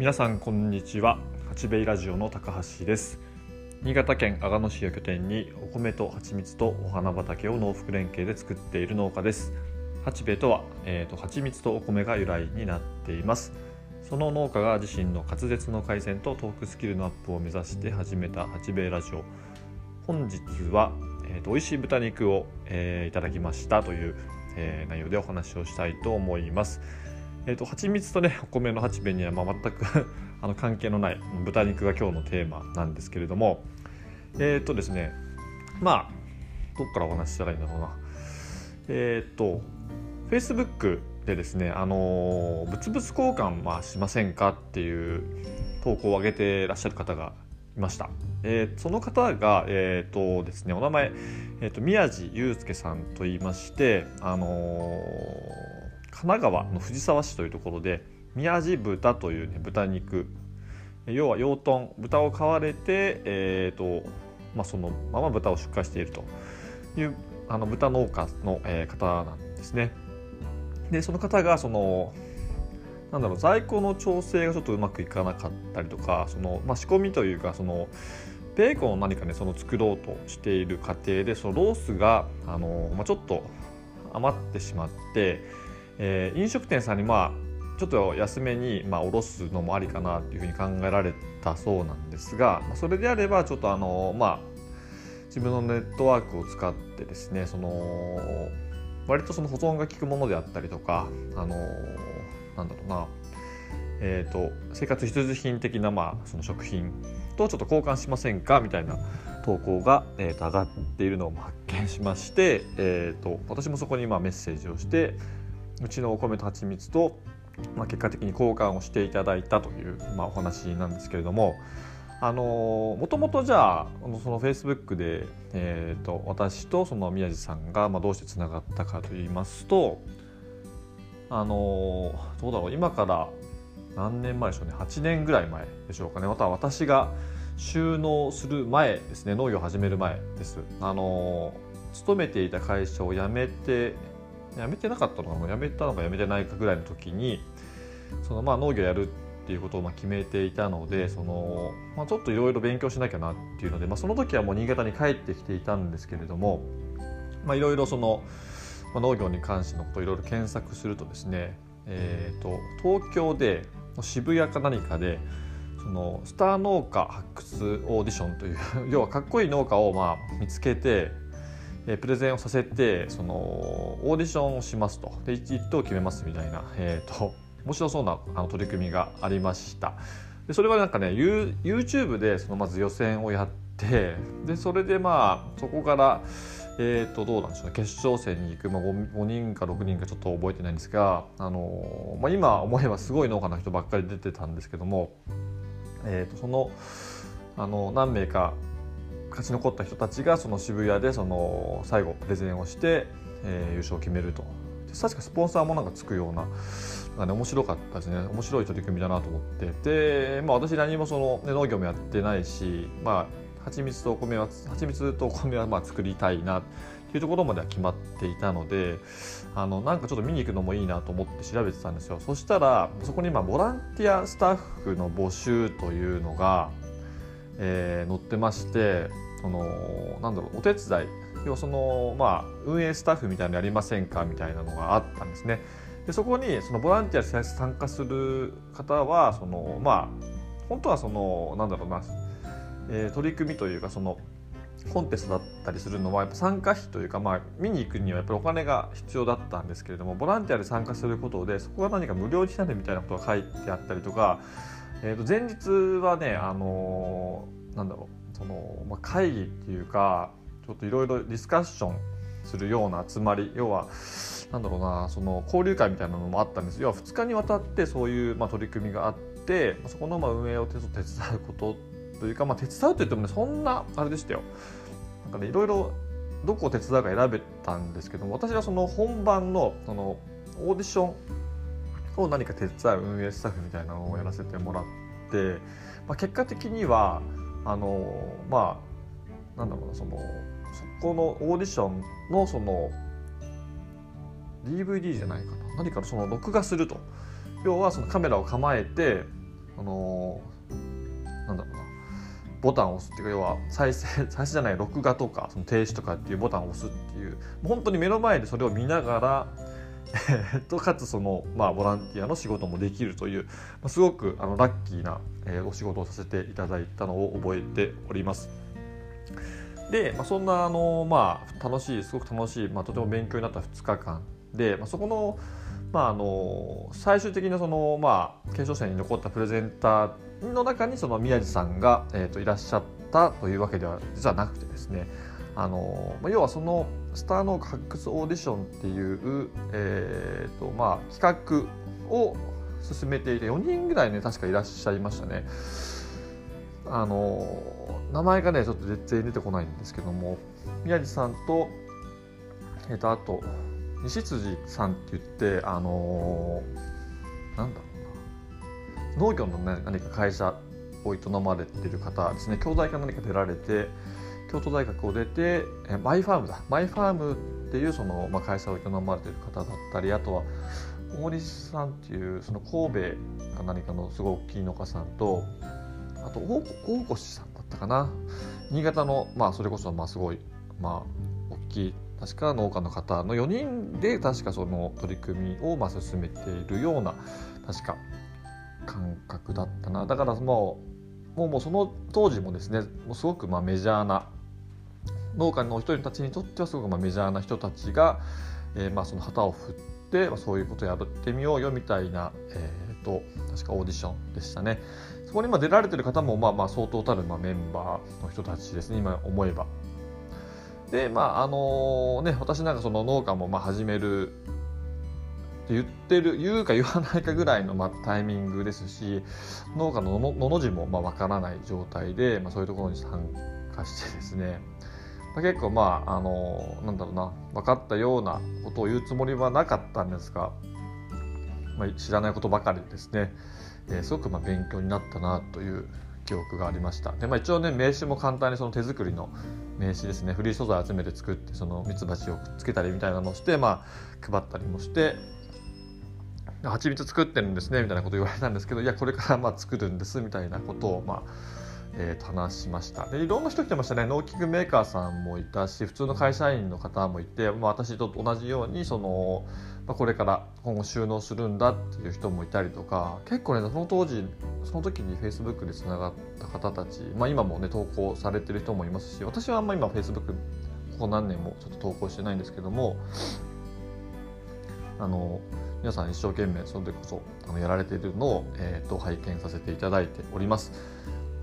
皆さんこんにちは。八兵衛ラジオの高橋です。新潟県阿賀野市を拠点にお米と蜂蜜とお花畑を農福連携で作っている農家です。八兵衛とは、えーと、蜂蜜とお米が由来になっています。その農家が自身の滑舌の改善とトークスキルのアップを目指して始めた八兵衛ラジオ。本日は、えーと、美味しい豚肉を、えー、いただきましたという、えー、内容でお話をしたいと思います。えーと、蜂蜜とねお米の八兵衛にはまあ全く あの関係のない豚肉が今日のテーマなんですけれどもえっ、ー、とですねまあどっからお話ししたらいいんだろうなえっ、ー、と Facebook でですねあの物々交換はしませんかっていう投稿を上げてらっしゃる方がいました。えー、その方が、えーとですね、お名前、えーと、宮地祐介さんと言いまして、あの神奈川の藤沢市というところで宮地豚という、ね、豚肉要は養豚豚を飼われて、えーとまあ、そのまま豚を出荷しているというあの豚農家の、えー、方なんですね。でその方がそのなんだろう在庫の調整がちょっとうまくいかなかったりとかその、まあ、仕込みというかそのベーコンを何かねその作ろうとしている過程でそのロースがあの、まあ、ちょっと余ってしまってえー、飲食店さんにまあちょっと安めにまあ卸すのもありかなっていうふうに考えられたそうなんですがそれであればちょっとあのまあ自分のネットワークを使ってですねその割とその保存が効くものであったりとかあのなんだろうなえーと、生活必需品的な、まあ、その食品とちょっと交換しませんかみたいな投稿が、えーと、上がっているのを発見しまして、えーと私もそこにまあメッセージをしてうちのお米と蜂蜜と、まあ、結果的に交換をしていただいたという、まあ、お話なんですけれどもあのもともとじゃあそのフェイスブックで、えーと、私とその宮地さんが、まあ、どうしてつながったかといいますとあのどうだろう今から何年前でしょうね8年ぐらい前でしょうかねまたは私が収納する前ですね農業を始める前です。あの勤めていた会社を辞めて辞めてなかったのかも辞めたのか辞めてないかぐらいの時にそのまあ農業やるっていうことをまあ決めていたのでその、まあ、ちょっといろいろ勉強しなきゃなっていうので、まあ、その時はもう新潟に帰ってきていたんですけれどもいろいろその、まあ、農業に関してのことをいろいろ検索するとですね、えーと、東京で渋谷か何かでそのスター農家発掘オーディションという要はかっこいい農家をまあ見つけてえプレゼンをさせてそのオーディションをしますと。で1等決めますみたいな、えーと、面白そうなあの取り組みがありました。でそれはなんかね YouTube でそのまず予選をやってでそれでまあそこからえー、とどうなんでしょうね。決勝戦に行く、まあ5、5, 人か6人かちょっと覚えてないんですが、あのまあ、今思えばすごい農家の人ばっかり出てたんですけども、えー、とそのあの何名か勝ち残った人たちがその渋谷でその最後プレゼンをして、えー、優勝を決めると。確かスポンサーもなんかつくようなな、ね、面白かったですね。面白い取り組みだなと思って。で、まあ、私何もその、ね、農業もやってないし、まあ、蜂蜜とお米は蜂蜜とお米はまあ作りたいなっていうところまでは決まっていたのであのなんかちょっと見に行くのもいいなと思って調べてたんですよ。そしたらそこにまあボランティアスタッフの募集というのがえー、載ってましてそのなんだろうお手伝い要はその、まあ、運営スタッフみたいなのやりませんかみたいなのがあったんですね。でそこにそのボランティアで参加する方はそのまあ本当はそのなんだろうな、えー、取り組みというかそのコンテストだったりするのはやっぱ参加費というか、まあ、見に行くにはやっぱりお金が必要だったんですけれどもボランティアで参加することでそこが何か無料になるみたいなことが書いてあったりとかえー、と前日はねあのー、なんだろうその、まあ、会議っていうかちょっといろいろディスカッションするような集まり要はなんだろうなその交流会みたいなのもあったんです要は2日にわたってそういう、まあ、取り組みがあってそこのまあ運営を手伝うことというか、まあ、手伝うといってもねそんなあれでしたよ。なんかねいろいろどこを手伝うか選べたんですけども私はその本番のそのオーディションを何か手伝う運営スタッフみたいなのをやらせてもらって、まあ、結果的にはあのまあなんだろうなそのそこのオーディションのその DVD じゃないかな。何かその録画すると。要はそのカメラを構えてあのなんだろうな。ボタンを押すっていうか要は再生 再生じゃない録画とかその停止とかっていうボタンを押すっていう本当に目の前でそれを見ながら、とかつその、まあ、ボランティアの仕事もできるという、まあ、すごくあのラッキーな、えー、お仕事をさせていただいたのを覚えております。で、まあ、そんなあの、まあ、楽しいすごく楽しい、まあ、とても勉強になった2日間で、まあ、そこの,、まあ、あの最終的なその、まあ、検証生に残ったプレゼンターの中にその宮地さんが、えー、といらっしゃったというわけでは実はなくてですねあの、まあ、要はそのスターの発掘オーディションっていう、えーとまあ、企画を進めていて4人ぐらいね確かいらっしゃいましたね。あの名前がねちょっと全然出てこないんですけども宮地さんと,、えー、とあと西辻さんって言ってあのなんだろうな農業の、ね、何か会社を営まれてる方ですね兄弟か何か出られて京都大学を出てマイファームだ。マイファームっていうその、まあ、会社を営まれている方だったりあとは大西さんっていうその神戸か何かのすごい大きい農家さんとあと大越さんだったかな。新潟のまあそれこそまあすごいまあ大きい確か農家の方の4人で確かその取り組みをまあ進めているような確か感覚だったな。だからもうもうもうその当時もですねもうすごくまあメジャーな農家の人たちにとってはすごくまあメジャーな人たちが、えー、まあその旗を振って、まあ、そういうことやってみようよみたいな、えーと、確かオーディションでしたね。そこにま出られてる方もまあまあ相当たるまあメンバーの人たちですね今思えば。でまああのね私なんかその農家もまあ始めるって言ってる言うか言わないかぐらいのまあタイミングですし農家ののの字もまあ分からない状態で、まあ、そういうところに参加してですね結構まああのなんだろうな分かったようなことを言うつもりはなかったんですが、まあ、知らないことばかりですね、えー、すごくまあ勉強になったなという記憶がありました。で、まあ、一応ね名刺も簡単にその手作りの名刺ですね。フリー素材集めて作ってそのミツバチをくっつけたりみたいなのをして、まあ、配ったりもして蜂蜜作ってるんですねみたいなこと言われたんですけどいやこれからまあ作るんですみたいなことをまあえー、話しましたでいろんな人来てましたね農機具メーカーさんもいたし普通の会社員の方もいて、まあ、私と同じようにその、まあ、これから今後収納するんだっていう人もいたりとか結構ねその当時その時にフェイスブックでつながった方たち、まあ、今もね投稿されてる人もいますし私はあんま今フェイスブックここ何年もちょっと投稿してないんですけどもあの皆さん一生懸命その時こそあのやられているのを、えーと拝見させていただいております。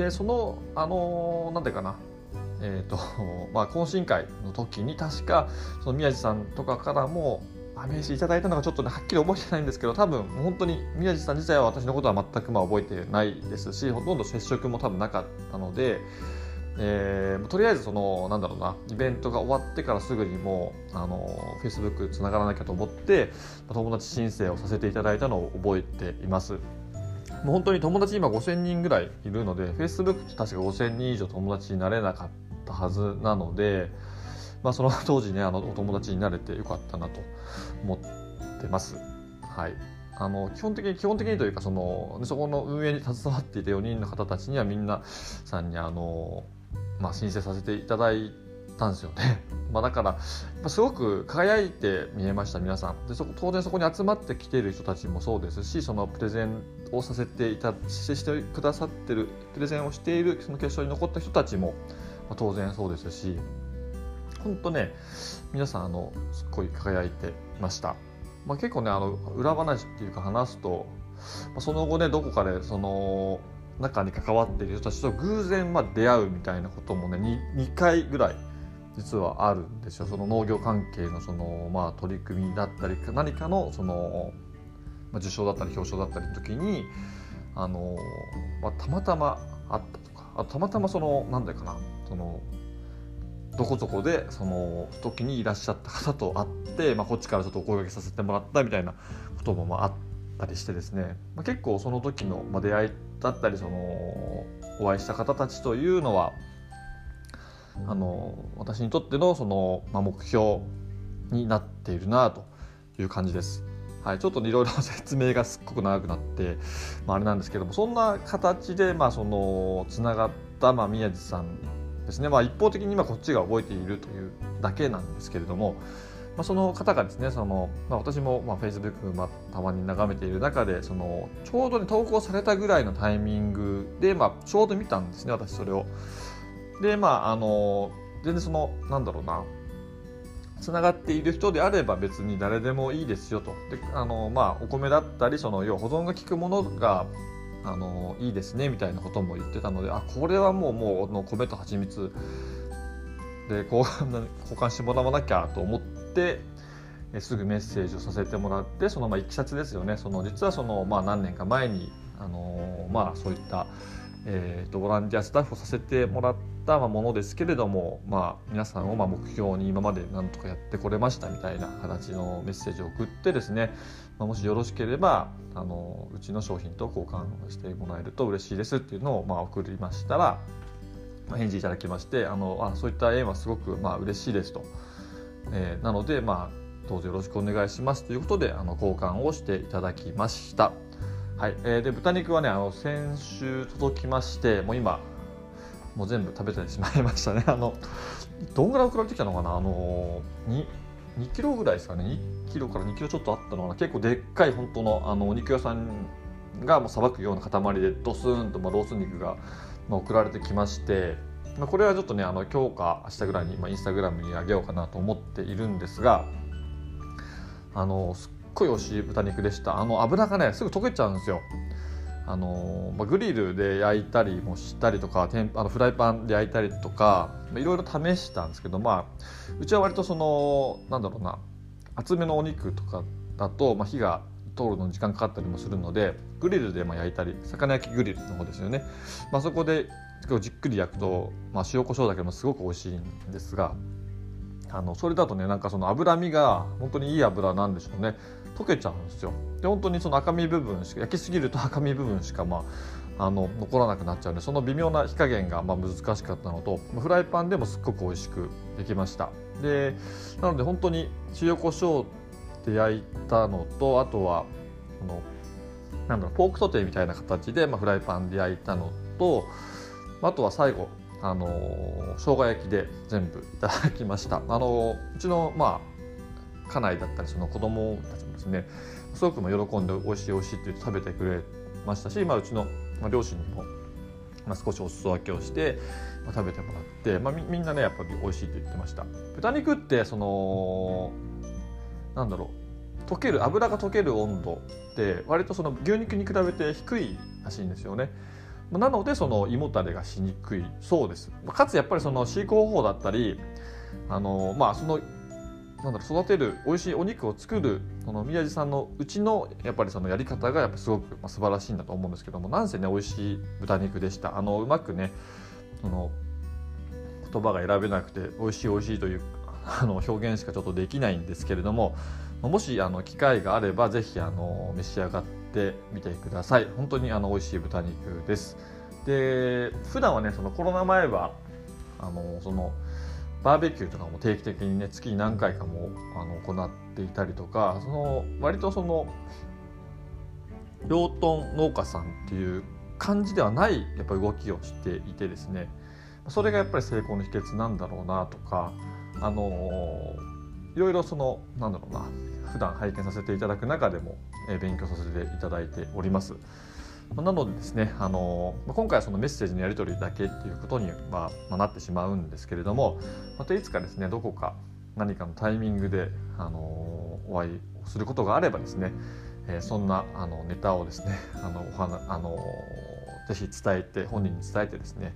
でそのあのなんていうかなえーと まあ、懇親会の時に確かその宮地さんとかからも名刺いただいたのがちょっとねはっきり覚えてないんですけど多分本当に宮地さん自体は私のことは全くまあ覚えてないですしほとんど接触も多分なかったので、えー、とりあえずそのなんだろうなイベントが終わってからすぐにもうあの Facebook つながらなきゃと思って友達申請をさせていただいたのを覚えています。もう本当に友達今5000人ぐらいいるので Facebook って確か5000人以上友達になれなかったはずなので、まあ、その当時ねあのお友達になれてよかったなと思ってます。はいあの基本的に基本的にというかそのそこの運営に携わっていた4人の方たちにはみんなさんにあの、まあ、申請させていただいたんですよね。まあだからすごく輝いて見えました皆さんでそこ当然そこに集まってきている人たちもそうですしそのプレゼンをさせていたしてくださってるプレゼンをしているその決勝に残った人たちも、まあ、当然そうですし本当ね皆さんあのすっごい輝いてました。まあ、結構ねあの裏話っていうか話すと、まあ、その後ねどこかでその中に関わっている人たちと偶然ま出会うみたいなこともね 2, 2回ぐらい実はあるんですよ。その農業関係のその、まあ、取り組みだったり何かのその、まあ、受賞だったり表彰だったりの時にあの、まあ、たまたまあったとかあたまたまその何だかなそのどこそこでその時にいらっしゃった方と会って、まあ、こっちからちょっとお声掛けさせてもらったみたいなこともまああったりしてですね、まあ、結構その時の出会いだったりそのお会いした方たちというのはあの私にとってのその、まあ、目標になっているなという感じです。はい、ちょっといろいろ説明がすっごく長くなって、まあ、あれなんですけどもそんな形でまあそのつながった、まあ、宮地さんですね、まあ、一方的に今こっちが覚えているというだけなんですけれども、まあ、その方がですねその、まあ、私もまあ Facebook、まあ、たまに眺めている中でそのちょうど、ね、投稿されたぐらいのタイミングで、まあ、ちょうど見たんですね私それを。でまああの全然そのなんだろうな。つながっている人であれば別に誰でもいいですよと。であの、まあ、お米だったりその要は保存が効くものがあのいいですねみたいなことも言ってたのであこれはもうもうの米と蜂蜜で交換 してもらわなきゃと思ってすぐメッセージをさせてもらってそのまあいきさつですよね。その実はその、まあ、何年か前にあの、まあ、そういったえーと、ボランティアスタッフをさせてもらったものですけれども、まあ、皆さんをま目標に今まで何とかやってこれましたみたいな形のメッセージを送ってですね、まあ、もしよろしければあのうちの商品と交換してもらえると嬉しいですっていうのをまあ送りましたら、返事いただきましてあのあそういった縁はすごくまあ嬉しいですと、えー、なので、まあ、どうぞよろしくお願いしますということであの交換をしていただきました。はい、えー、で豚肉はねあの先週届きましてもう今もう全部食べてしまいましたね。あのどんぐらい送られてきたのかな？あの 2, 2キロぐらいですかね？2キロから2キロちょっとあったのかな？結構でっかい本当のあのお肉屋さんがもうさばくような塊でドスンとまあロース肉がまあ送られてきましてまあ、これはちょっとねあの今日か明日ぐらいに、まあ、インスタグラムにあげようかなと思っているんですがあのすっごい美味しい豚肉でした。あの油がねすぐ溶けちゃうんですよ。あの、まあ、グリルで焼いたりもしたりとかあのフライパンで焼いたりとかいろいろ試したんですけどまあうちは割とそのなんだろうな厚めのお肉とかだと、まあ、火が通るのに時間かかったりもするのでグリルでまあ焼いたり魚焼きグリルの方ですよね、まあ、そこでじっくり焼くと、まあ、塩コショウだけでもすごく美味しいんですがあのそれだとねなんかその脂身が本当にいい油なんでしょうね。溶けちゃうんですよ。で本当にその赤身部分しか焼きすぎると赤身部分しかまああの残らなくなっちゃうんでその微妙な火加減がまあ難しかったのとフライパンでもすっごく美味しくできました。でなので本当に塩コショウで焼いたのとあとはこのなんだろうポークソテーみたいな形で、まあ、フライパンで焼いたのとあとは最後あの生姜焼きで全部いただきました。あのうちのまあ家内だったりその子供たちですね。すごくも喜んで美味しい美味しいって言って食べてくれましたし、まあ、うちの両親にも、まあ、少しお裾分けをして、まあ、食べてもらって、まあ、みんなねやっぱり美味しいって言ってました。豚肉ってそのなんだろう溶ける油が溶ける温度って割とその牛肉に比べて低いらしいんですよね。なのでその胃もたれがしにくいそうです。かつやっぱりその飼育方法だったりあのまあそのなんだろう育てる美味しいお肉を作るその宮地さんのうちのやっぱりそのやり方がやっぱすごくまあ素晴らしいんだと思うんですけどもなんせね美味しい豚肉でした。あのうまくねその言葉が選べなくて美味しい美味しいというあの表現しかちょっとできないんですけれどももしあの機会があれば是非あの召し上がってってみてください。本当にあの美味しい豚肉です。で普段はねそのコロナ前はあのそのバーベキューとかも定期的にね月に何回かもあの行っていたりとかその割とその養豚農家さんっていう感じではないやっぱり動きをしていてですねそれがやっぱり成功の秘訣なんだろうなとかあのいろいろそのなんだろうな普段拝見させていただく中でも、え勉強させていただいております。なのでですね、あの今回はそのメッセージのやり取りだけっていうことに、ま、なってしまうんですけれどもまたいつかですねどこか何かのタイミングで、あのお会いすることがあればですね、え、そんなあのネタをですね あのお話あのぜひ伝えて本人に伝えてですね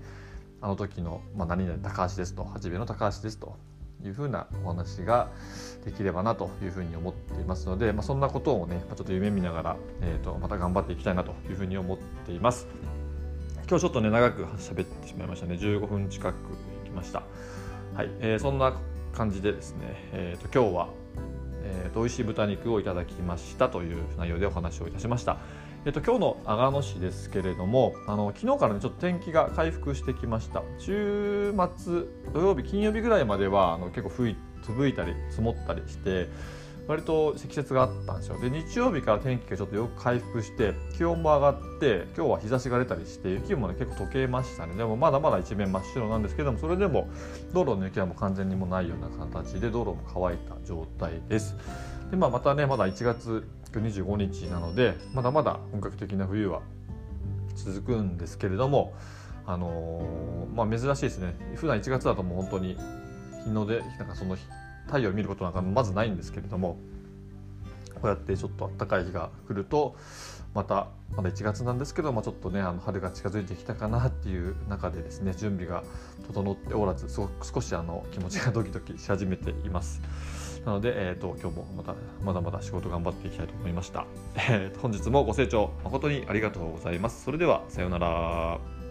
あの時の、まあ、何々高橋ですと初めの高橋ですというふうなお話ができればなというふうに思っていますので、まあ、そんなことをねちょっと夢見ながら、えー、とまた頑張っていきたいなというふうに思っています。今日ちょっとね長く喋ってしまいましたね15分近くいきました。はい、えー、そんな感じでですね、えー、と今日は、えー、と美味しい豚肉をいただきましたという内容でお話をいたしました。えっと、今日の阿賀野市ですけれどもあの昨日からねちょっと天気が回復してきました。週末土曜日金曜日ぐらいまではあの結構吹いいたり積もったりして割と積雪があったんですよ。で日曜日から天気がちょっとよく回復して気温も上がって今日は日差しが出たりして雪もね結構溶けましたね。でもまだまだ一面真っ白なんですけどもそれでも道路の雪はもう完全にもないような形で道路も乾いた状態です。で、まあ、またねまだ1月今日25日なのでまだまだ本格的な冬は続くんですけれどもあのー、まあ、珍しいですね普段1月だともう本当に日の出なんかその太陽を見ることなんかまずないんですけれどもこうやってちょっと暖かい日が来るとまたまだ1月なんですけど、まあ、ちょっとねあの春が近づいてきたかなっていう中でですね準備が整っておらず少しあの気持ちがドキドキし始めています。なので、えーと、今日もまたまだまだ仕事頑張っていきたいと思いました。えー、本日もご清聴誠にありがとうございます。それではさようなら。